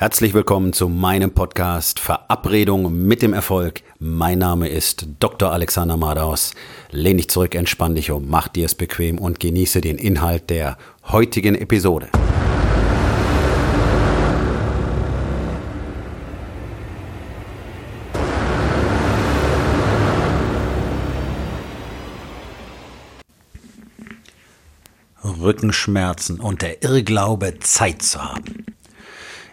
Herzlich willkommen zu meinem Podcast Verabredung mit dem Erfolg. Mein Name ist Dr. Alexander Madaus. Lehn dich zurück, entspann dich um, mach dir es bequem und genieße den Inhalt der heutigen Episode. Rückenschmerzen und der Irrglaube, Zeit zu haben.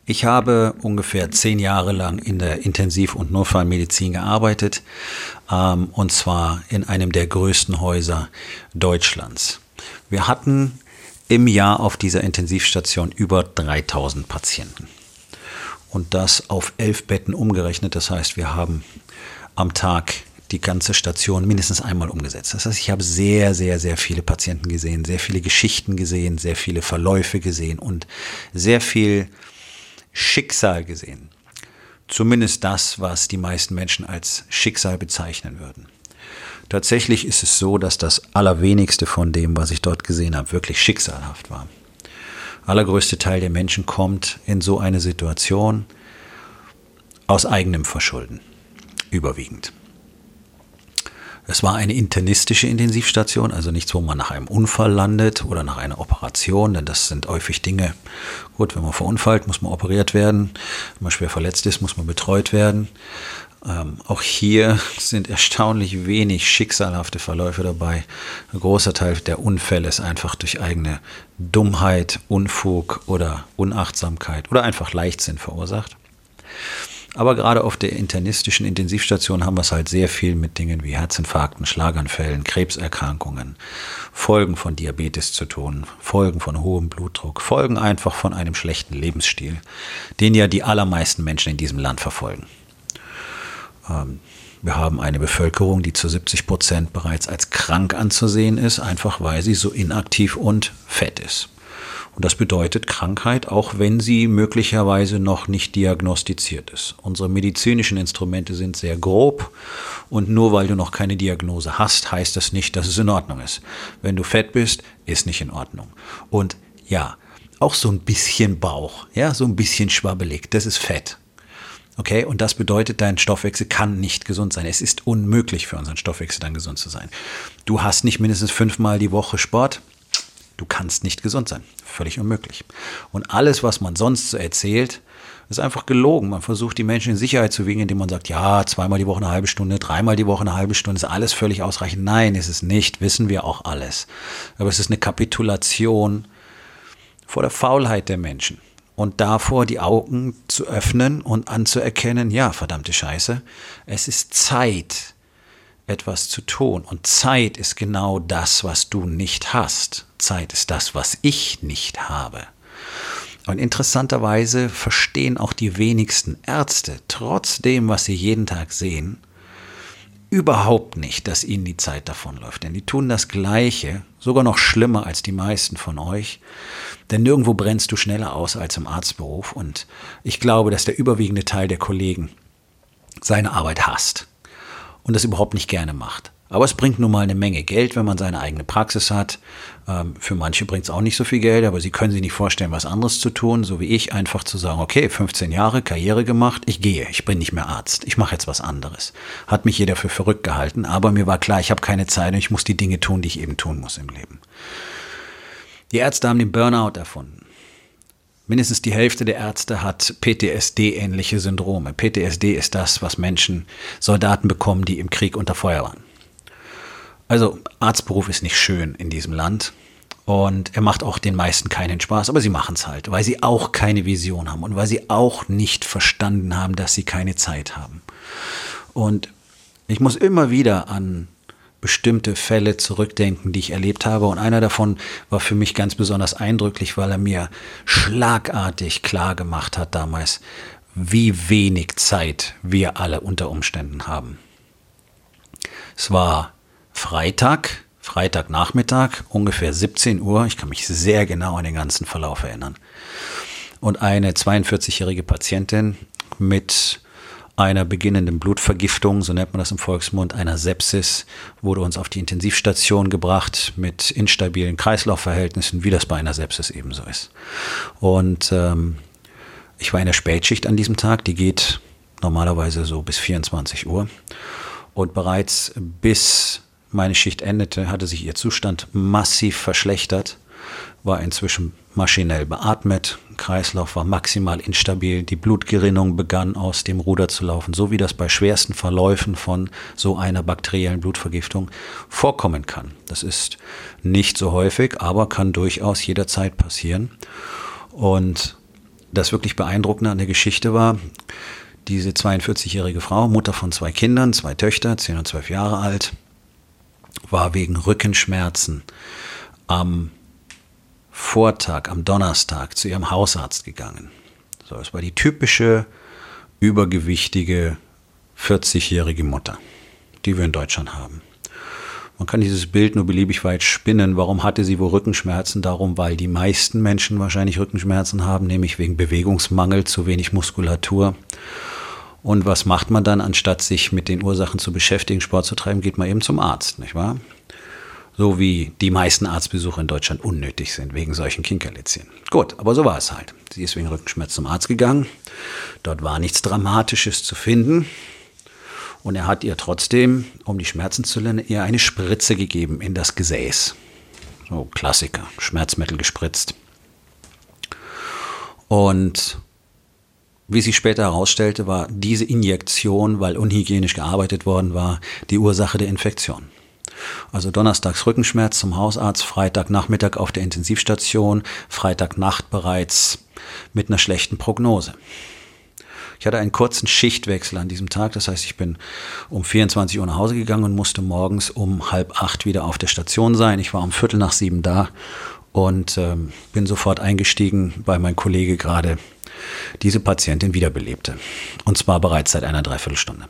Ich habe ungefähr zehn Jahre lang in der Intensiv- und Notfallmedizin gearbeitet, ähm, und zwar in einem der größten Häuser Deutschlands. Wir hatten im Jahr auf dieser Intensivstation über 3000 Patienten. Und das auf elf Betten umgerechnet. Das heißt, wir haben am Tag die ganze Station mindestens einmal umgesetzt. Das heißt, ich habe sehr, sehr, sehr viele Patienten gesehen, sehr viele Geschichten gesehen, sehr viele Verläufe gesehen und sehr viel Schicksal gesehen. Zumindest das, was die meisten Menschen als Schicksal bezeichnen würden. Tatsächlich ist es so, dass das Allerwenigste von dem, was ich dort gesehen habe, wirklich schicksalhaft war. Allergrößte Teil der Menschen kommt in so eine Situation aus eigenem Verschulden. Überwiegend. Es war eine internistische Intensivstation, also nichts, wo man nach einem Unfall landet oder nach einer Operation, denn das sind häufig Dinge. Gut, wenn man verunfallt, muss man operiert werden. Wenn man schwer verletzt ist, muss man betreut werden. Ähm, auch hier sind erstaunlich wenig schicksalhafte Verläufe dabei. Ein großer Teil der Unfälle ist einfach durch eigene Dummheit, Unfug oder Unachtsamkeit oder einfach Leichtsinn verursacht. Aber gerade auf der internistischen Intensivstation haben wir es halt sehr viel mit Dingen wie Herzinfarkten, Schlaganfällen, Krebserkrankungen, Folgen von Diabetes zu tun, Folgen von hohem Blutdruck, Folgen einfach von einem schlechten Lebensstil, den ja die allermeisten Menschen in diesem Land verfolgen. Ähm, wir haben eine Bevölkerung, die zu 70 Prozent bereits als krank anzusehen ist, einfach weil sie so inaktiv und fett ist. Und das bedeutet Krankheit, auch wenn sie möglicherweise noch nicht diagnostiziert ist. Unsere medizinischen Instrumente sind sehr grob und nur weil du noch keine Diagnose hast, heißt das nicht, dass es in Ordnung ist. Wenn du fett bist, ist nicht in Ordnung. Und ja, auch so ein bisschen Bauch, ja, so ein bisschen schwabbelig, das ist Fett. Okay, und das bedeutet, dein Stoffwechsel kann nicht gesund sein. Es ist unmöglich für unseren Stoffwechsel dann gesund zu sein. Du hast nicht mindestens fünfmal die Woche Sport, Du kannst nicht gesund sein. Völlig unmöglich. Und alles, was man sonst so erzählt, ist einfach gelogen. Man versucht, die Menschen in Sicherheit zu wiegen, indem man sagt, ja, zweimal die Woche eine halbe Stunde, dreimal die Woche eine halbe Stunde, ist alles völlig ausreichend. Nein, ist es nicht, wissen wir auch alles. Aber es ist eine Kapitulation vor der Faulheit der Menschen. Und davor die Augen zu öffnen und anzuerkennen, ja, verdammte Scheiße, es ist Zeit, etwas zu tun. Und Zeit ist genau das, was du nicht hast. Zeit ist das, was ich nicht habe. Und interessanterweise verstehen auch die wenigsten Ärzte, trotz dem, was sie jeden Tag sehen, überhaupt nicht, dass ihnen die Zeit davonläuft. Denn die tun das Gleiche, sogar noch schlimmer als die meisten von euch. Denn nirgendwo brennst du schneller aus als im Arztberuf. Und ich glaube, dass der überwiegende Teil der Kollegen seine Arbeit hasst und das überhaupt nicht gerne macht. Aber es bringt nun mal eine Menge Geld, wenn man seine eigene Praxis hat. Ähm, für manche bringt es auch nicht so viel Geld, aber sie können sich nicht vorstellen, was anderes zu tun, so wie ich, einfach zu sagen, okay, 15 Jahre Karriere gemacht, ich gehe, ich bin nicht mehr Arzt, ich mache jetzt was anderes. Hat mich jeder für verrückt gehalten, aber mir war klar, ich habe keine Zeit und ich muss die Dinge tun, die ich eben tun muss im Leben. Die Ärzte haben den Burnout erfunden. Mindestens die Hälfte der Ärzte hat PTSD-ähnliche Syndrome. PTSD ist das, was Menschen, Soldaten bekommen, die im Krieg unter Feuer waren. Also Arztberuf ist nicht schön in diesem Land und er macht auch den meisten keinen Spaß, aber sie machen es halt, weil sie auch keine Vision haben und weil sie auch nicht verstanden haben, dass sie keine Zeit haben. Und ich muss immer wieder an bestimmte Fälle zurückdenken, die ich erlebt habe. Und einer davon war für mich ganz besonders eindrücklich, weil er mir schlagartig klar gemacht hat damals, wie wenig Zeit wir alle unter Umständen haben. Es war Freitag, Freitagnachmittag, ungefähr 17 Uhr. Ich kann mich sehr genau an den ganzen Verlauf erinnern. Und eine 42-jährige Patientin mit einer beginnenden Blutvergiftung, so nennt man das im Volksmund, einer Sepsis, wurde uns auf die Intensivstation gebracht mit instabilen Kreislaufverhältnissen, wie das bei einer Sepsis ebenso ist. Und ähm, Ich war in der Spätschicht an diesem Tag, die geht normalerweise so bis 24 Uhr. Und bereits bis meine Schicht endete, hatte sich ihr Zustand massiv verschlechtert, war inzwischen maschinell beatmet, Kreislauf war maximal instabil, die Blutgerinnung begann aus dem Ruder zu laufen, so wie das bei schwersten Verläufen von so einer bakteriellen Blutvergiftung vorkommen kann. Das ist nicht so häufig, aber kann durchaus jederzeit passieren. Und das wirklich Beeindruckende an der Geschichte war, diese 42-jährige Frau, Mutter von zwei Kindern, zwei Töchter, 10 und 12 Jahre alt, war wegen Rückenschmerzen am Vortag, am Donnerstag zu ihrem Hausarzt gegangen. So, es war die typische übergewichtige 40-jährige Mutter, die wir in Deutschland haben. Man kann dieses Bild nur beliebig weit spinnen. Warum hatte sie wohl Rückenschmerzen? Darum, weil die meisten Menschen wahrscheinlich Rückenschmerzen haben, nämlich wegen Bewegungsmangel, zu wenig Muskulatur. Und was macht man dann, anstatt sich mit den Ursachen zu beschäftigen, Sport zu treiben, geht man eben zum Arzt, nicht wahr? So wie die meisten Arztbesuche in Deutschland unnötig sind, wegen solchen Kinkerlitzchen. Gut, aber so war es halt. Sie ist wegen Rückenschmerz zum Arzt gegangen. Dort war nichts Dramatisches zu finden. Und er hat ihr trotzdem, um die Schmerzen zu lernen, ihr eine Spritze gegeben in das Gesäß. So Klassiker, Schmerzmittel gespritzt. Und wie sich später herausstellte, war diese Injektion, weil unhygienisch gearbeitet worden war, die Ursache der Infektion. Also donnerstags Rückenschmerz zum Hausarzt, Freitagnachmittag auf der Intensivstation, Freitagnacht bereits mit einer schlechten Prognose. Ich hatte einen kurzen Schichtwechsel an diesem Tag. Das heißt, ich bin um 24 Uhr nach Hause gegangen und musste morgens um halb acht wieder auf der Station sein. Ich war um Viertel nach sieben da und ähm, bin sofort eingestiegen, weil mein Kollege gerade diese Patientin wiederbelebte. Und zwar bereits seit einer Dreiviertelstunde.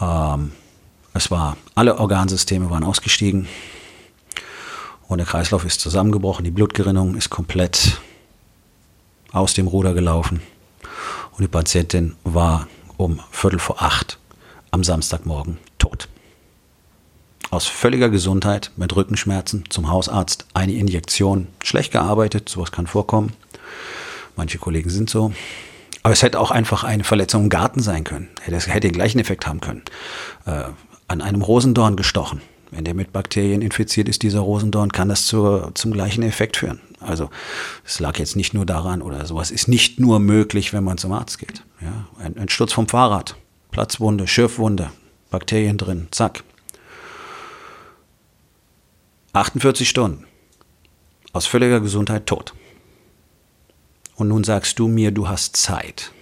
Ähm, es war, alle Organsysteme waren ausgestiegen und der Kreislauf ist zusammengebrochen, die Blutgerinnung ist komplett aus dem Ruder gelaufen und die Patientin war um Viertel vor acht am Samstagmorgen tot. Aus völliger Gesundheit mit Rückenschmerzen zum Hausarzt, eine Injektion, schlecht gearbeitet, sowas kann vorkommen. Manche Kollegen sind so. Aber es hätte auch einfach eine Verletzung im Garten sein können. Es hätte den gleichen Effekt haben können. An einem Rosendorn gestochen. Wenn der mit Bakterien infiziert ist, dieser Rosendorn, kann das zur, zum gleichen Effekt führen. Also es lag jetzt nicht nur daran oder sowas ist nicht nur möglich, wenn man zum Arzt geht. Ja, ein, ein Sturz vom Fahrrad, Platzwunde, Schürfwunde, Bakterien drin, zack. 48 Stunden. Aus völliger Gesundheit tot. Und nun sagst du mir, du hast Zeit.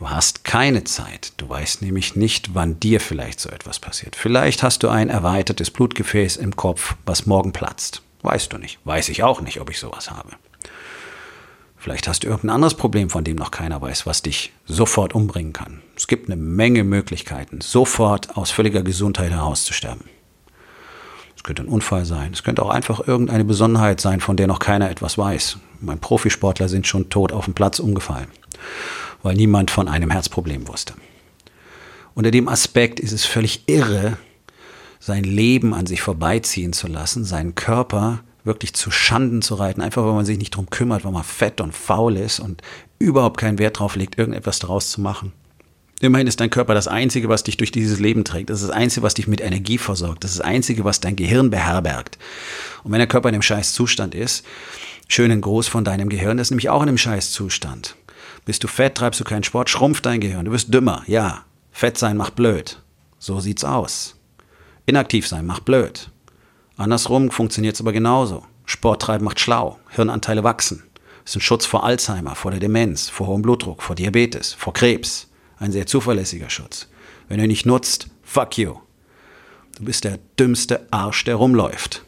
Du hast keine Zeit. Du weißt nämlich nicht, wann dir vielleicht so etwas passiert. Vielleicht hast du ein erweitertes Blutgefäß im Kopf, was morgen platzt. Weißt du nicht. Weiß ich auch nicht, ob ich sowas habe. Vielleicht hast du irgendein anderes Problem, von dem noch keiner weiß, was dich sofort umbringen kann. Es gibt eine Menge Möglichkeiten, sofort aus völliger Gesundheit herauszusterben. Es könnte ein Unfall sein, es könnte auch einfach irgendeine Besonderheit sein, von der noch keiner etwas weiß. Mein Profisportler sind schon tot auf dem Platz umgefallen, weil niemand von einem Herzproblem wusste. Unter dem Aspekt ist es völlig irre, sein Leben an sich vorbeiziehen zu lassen, seinen Körper wirklich zu Schanden zu reiten, einfach weil man sich nicht drum kümmert, weil man fett und faul ist und überhaupt keinen Wert drauf legt, irgendetwas daraus zu machen. Immerhin ist dein Körper das Einzige, was dich durch dieses Leben trägt. Das ist das Einzige, was dich mit Energie versorgt. Das ist das Einzige, was dein Gehirn beherbergt. Und wenn der Körper in einem scheiß Zustand ist, schönen Gruß von deinem Gehirn, das ist nämlich auch in einem scheiß Zustand. Bist du fett, treibst du keinen Sport, schrumpft dein Gehirn. Du wirst dümmer. Ja, fett sein macht blöd. So sieht's aus. Inaktiv sein macht blöd. Andersrum funktioniert es aber genauso. Sport treiben macht schlau. Hirnanteile wachsen. Ist ein Schutz vor Alzheimer, vor der Demenz, vor hohem Blutdruck, vor Diabetes, vor Krebs. Ein sehr zuverlässiger Schutz. Wenn du ihn nicht nutzt, fuck you. Du bist der dümmste Arsch, der rumläuft.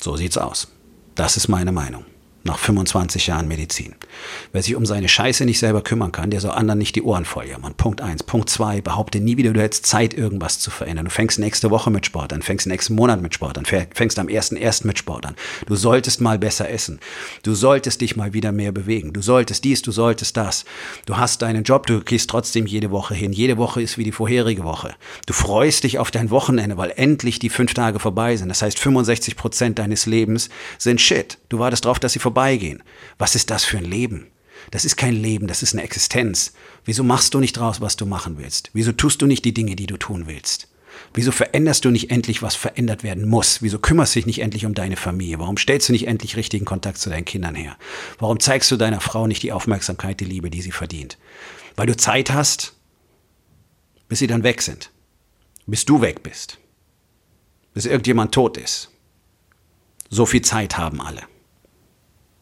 So sieht's aus. Das ist meine Meinung nach 25 Jahren Medizin. Wer sich um seine Scheiße nicht selber kümmern kann, der soll anderen nicht die Ohren voll jammern. Punkt eins. Punkt zwei, behaupte nie wieder, du hättest Zeit, irgendwas zu verändern. Du fängst nächste Woche mit Sport an, fängst nächsten Monat mit Sport an, fängst am ersten ersten mit Sport an. Du solltest mal besser essen. Du solltest dich mal wieder mehr bewegen. Du solltest dies, du solltest das. Du hast deinen Job, du gehst trotzdem jede Woche hin. Jede Woche ist wie die vorherige Woche. Du freust dich auf dein Wochenende, weil endlich die fünf Tage vorbei sind. Das heißt, 65 Prozent deines Lebens sind Shit. Du wartest darauf, dass sie vorbeigehen. Was ist das für ein Leben? Das ist kein Leben, das ist eine Existenz. Wieso machst du nicht draus, was du machen willst? Wieso tust du nicht die Dinge, die du tun willst? Wieso veränderst du nicht endlich, was verändert werden muss? Wieso kümmerst du dich nicht endlich um deine Familie? Warum stellst du nicht endlich richtigen Kontakt zu deinen Kindern her? Warum zeigst du deiner Frau nicht die Aufmerksamkeit, die Liebe, die sie verdient? Weil du Zeit hast, bis sie dann weg sind. Bis du weg bist. Bis irgendjemand tot ist. So viel Zeit haben alle.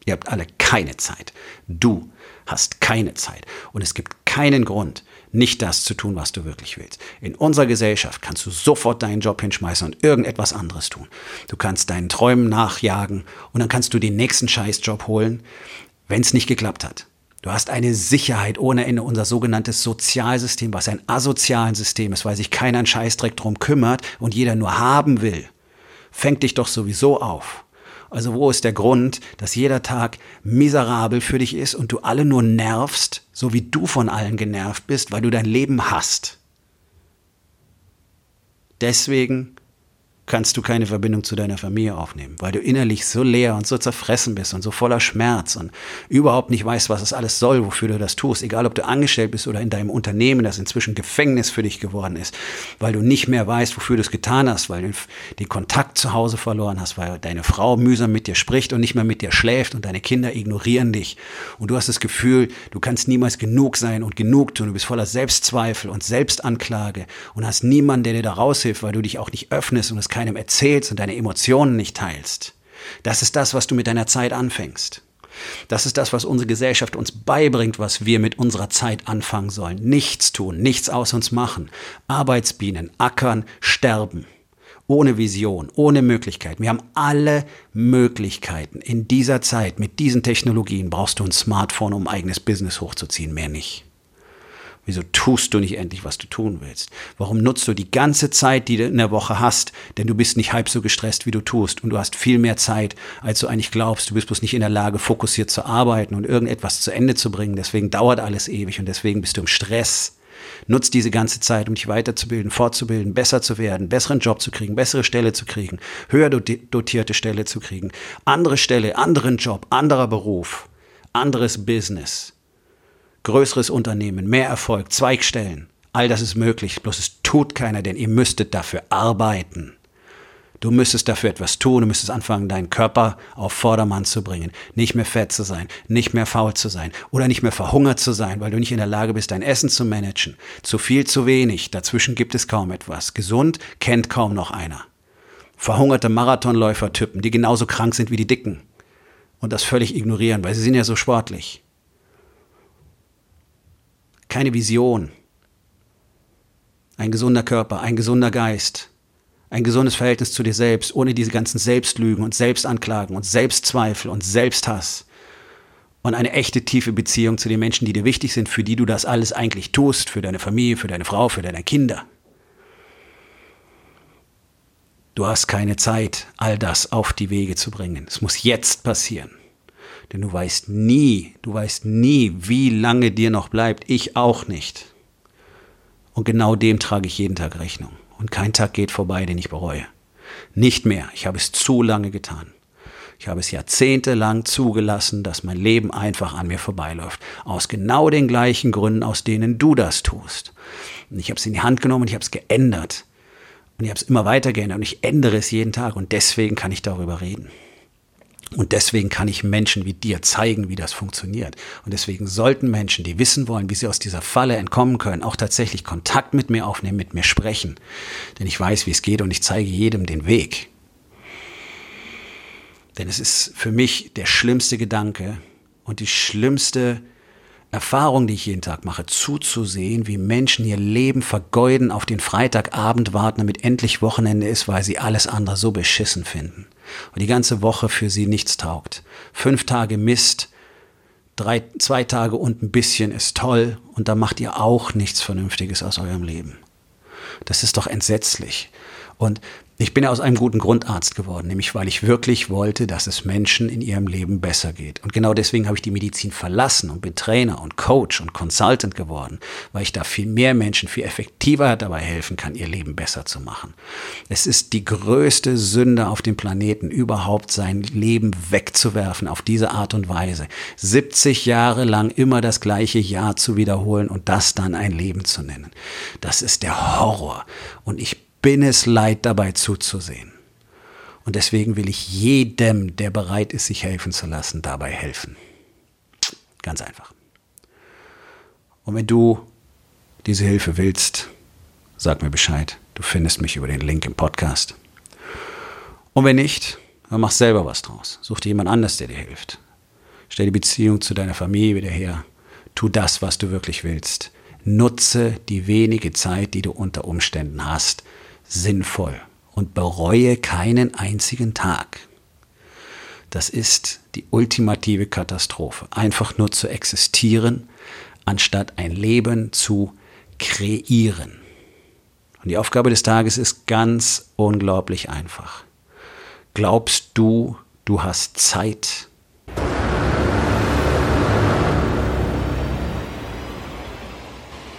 Ihr habt alle keine Zeit. Du hast keine Zeit. Und es gibt keinen Grund, nicht das zu tun, was du wirklich willst. In unserer Gesellschaft kannst du sofort deinen Job hinschmeißen und irgendetwas anderes tun. Du kannst deinen Träumen nachjagen und dann kannst du den nächsten Scheißjob holen, wenn es nicht geklappt hat. Du hast eine Sicherheit ohne Ende, unser sogenanntes Sozialsystem, was ein asoziales System ist, weil sich keiner einen Scheißdreck drum kümmert und jeder nur haben will. Fängt dich doch sowieso auf. Also wo ist der Grund, dass jeder Tag miserabel für dich ist und du alle nur nervst, so wie du von allen genervt bist, weil du dein Leben hast? Deswegen kannst du keine Verbindung zu deiner Familie aufnehmen, weil du innerlich so leer und so zerfressen bist und so voller Schmerz und überhaupt nicht weißt, was es alles soll, wofür du das tust. Egal, ob du angestellt bist oder in deinem Unternehmen, das inzwischen Gefängnis für dich geworden ist, weil du nicht mehr weißt, wofür du es getan hast, weil du den Kontakt zu Hause verloren hast, weil deine Frau mühsam mit dir spricht und nicht mehr mit dir schläft und deine Kinder ignorieren dich. Und du hast das Gefühl, du kannst niemals genug sein und genug tun. Du bist voller Selbstzweifel und Selbstanklage und hast niemanden, der dir da raushilft, weil du dich auch nicht öffnest und es keinem erzählst und deine Emotionen nicht teilst, das ist das, was du mit deiner Zeit anfängst. Das ist das, was unsere Gesellschaft uns beibringt, was wir mit unserer Zeit anfangen sollen. Nichts tun, nichts aus uns machen. Arbeitsbienen, ackern, sterben. Ohne Vision, ohne Möglichkeit. Wir haben alle Möglichkeiten. In dieser Zeit, mit diesen Technologien, brauchst du ein Smartphone, um eigenes Business hochzuziehen, mehr nicht. Wieso tust du nicht endlich, was du tun willst? Warum nutzt du die ganze Zeit, die du in der Woche hast? Denn du bist nicht halb so gestresst, wie du tust. Und du hast viel mehr Zeit, als du eigentlich glaubst. Du bist bloß nicht in der Lage, fokussiert zu arbeiten und irgendetwas zu Ende zu bringen. Deswegen dauert alles ewig und deswegen bist du im Stress. Nutz diese ganze Zeit, um dich weiterzubilden, fortzubilden, besser zu werden, besseren Job zu kriegen, bessere Stelle zu kriegen, höher dotierte Stelle zu kriegen, andere Stelle, anderen Job, anderer Beruf, anderes Business größeres Unternehmen, mehr Erfolg, Zweigstellen. All das ist möglich, bloß es tut keiner, denn ihr müsstet dafür arbeiten. Du müsstest dafür etwas tun, du müsstest anfangen, deinen Körper auf Vordermann zu bringen, nicht mehr fett zu sein, nicht mehr faul zu sein oder nicht mehr verhungert zu sein, weil du nicht in der Lage bist, dein Essen zu managen. Zu viel, zu wenig, dazwischen gibt es kaum etwas. Gesund kennt kaum noch einer. Verhungerte Marathonläufer-Typen, die genauso krank sind wie die Dicken und das völlig ignorieren, weil sie sind ja so sportlich keine Vision. Ein gesunder Körper, ein gesunder Geist, ein gesundes Verhältnis zu dir selbst, ohne diese ganzen Selbstlügen und Selbstanklagen und Selbstzweifel und Selbsthass. Und eine echte tiefe Beziehung zu den Menschen, die dir wichtig sind, für die du das alles eigentlich tust, für deine Familie, für deine Frau, für deine Kinder. Du hast keine Zeit, all das auf die Wege zu bringen. Es muss jetzt passieren. Denn du weißt nie, du weißt nie, wie lange dir noch bleibt. Ich auch nicht. Und genau dem trage ich jeden Tag Rechnung. Und kein Tag geht vorbei, den ich bereue. Nicht mehr. Ich habe es zu lange getan. Ich habe es jahrzehntelang zugelassen, dass mein Leben einfach an mir vorbeiläuft. Aus genau den gleichen Gründen, aus denen du das tust. Und ich habe es in die Hand genommen und ich habe es geändert. Und ich habe es immer weiter geändert und ich ändere es jeden Tag und deswegen kann ich darüber reden. Und deswegen kann ich Menschen wie dir zeigen, wie das funktioniert. Und deswegen sollten Menschen, die wissen wollen, wie sie aus dieser Falle entkommen können, auch tatsächlich Kontakt mit mir aufnehmen, mit mir sprechen. Denn ich weiß, wie es geht und ich zeige jedem den Weg. Denn es ist für mich der schlimmste Gedanke und die schlimmste Erfahrung, die ich jeden Tag mache, zuzusehen, wie Menschen ihr Leben vergeuden, auf den Freitagabend warten, damit endlich Wochenende ist, weil sie alles andere so beschissen finden und die ganze Woche für sie nichts taugt. Fünf Tage Mist, drei, zwei Tage und ein bisschen ist toll und da macht ihr auch nichts Vernünftiges aus eurem Leben. Das ist doch entsetzlich. Und ich bin aus einem guten Grund Arzt geworden, nämlich weil ich wirklich wollte, dass es Menschen in ihrem Leben besser geht. Und genau deswegen habe ich die Medizin verlassen und bin Trainer und Coach und Consultant geworden, weil ich da viel mehr Menschen viel effektiver dabei helfen kann, ihr Leben besser zu machen. Es ist die größte Sünde auf dem Planeten, überhaupt sein Leben wegzuwerfen auf diese Art und Weise. 70 Jahre lang immer das gleiche Jahr zu wiederholen und das dann ein Leben zu nennen. Das ist der Horror. Und ich bin es leid, dabei zuzusehen. Und deswegen will ich jedem, der bereit ist, sich helfen zu lassen, dabei helfen. Ganz einfach. Und wenn du diese Hilfe willst, sag mir Bescheid. Du findest mich über den Link im Podcast. Und wenn nicht, dann mach selber was draus. Such dir jemand anders, der dir hilft. Stell die Beziehung zu deiner Familie wieder her. Tu das, was du wirklich willst. Nutze die wenige Zeit, die du unter Umständen hast, sinnvoll und bereue keinen einzigen Tag. Das ist die ultimative Katastrophe. Einfach nur zu existieren, anstatt ein Leben zu kreieren. Und die Aufgabe des Tages ist ganz unglaublich einfach. Glaubst du, du hast Zeit?